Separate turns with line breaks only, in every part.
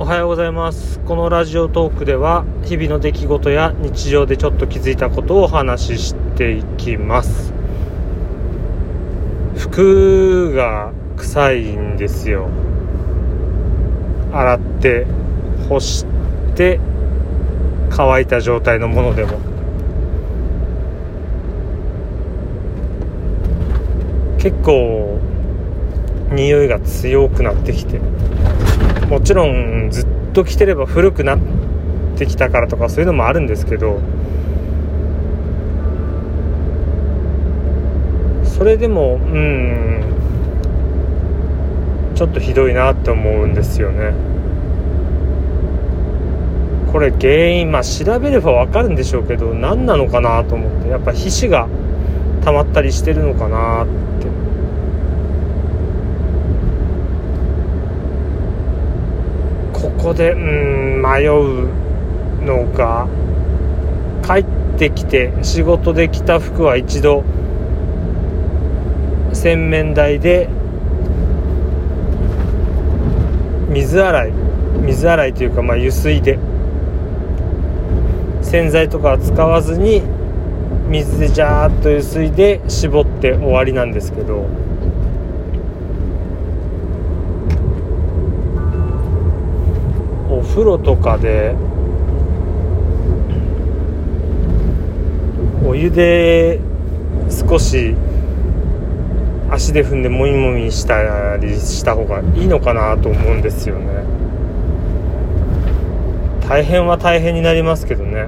おはようございます。このラジオトークでは日々の出来事や日常でちょっと気づいたことをお話ししていきます。服が臭いんですよ。洗って干して乾いた状態のものでも。結構匂いが強くなってきて。もちろんずっと着てれば古くなってきたからとかそういうのもあるんですけどそれでもうんちょっとひどいなって思うんですよね。これ原因まあ調べれば分かるんでしょうけど何なのかなと思ってやっぱ皮脂が溜まったりしてるのかなって。こでうん迷うのが帰ってきて仕事で着た服は一度洗面台で水洗い水洗いというかまあ油水で洗剤とかは使わずに水でジャーッと油水で絞って終わりなんですけど。風呂とかでお湯で少し足で踏んでもみもみしたりした方がいいのかなと思うんですよね。大変は大変になりますけどね。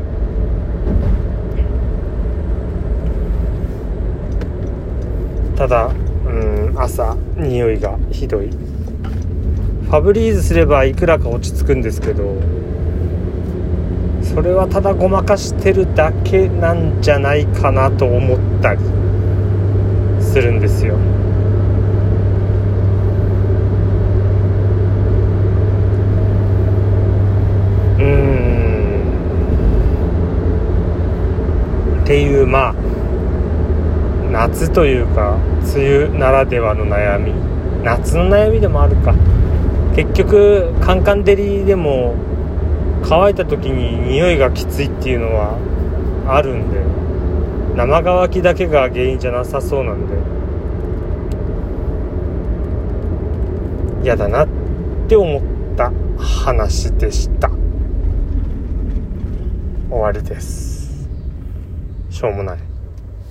ただうん朝匂いがひどい。ファブリーズすればいくらか落ち着くんですけどそれはただごまかしてるだけなんじゃないかなと思ったりするんですよ。うん。っていうまあ夏というか梅雨ならではの悩み。夏の悩みでもあるか。結局カンカン照りでも乾いた時に匂いがきついっていうのはあるんで生乾きだけが原因じゃなさそうなんで。嫌だなって思った話でした。終わりです。しょうもない。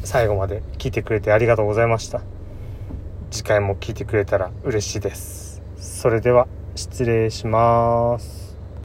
最後まで聞いてくれてありがとうございました。次回も聞いてくれたら嬉しいです。それでは失礼します。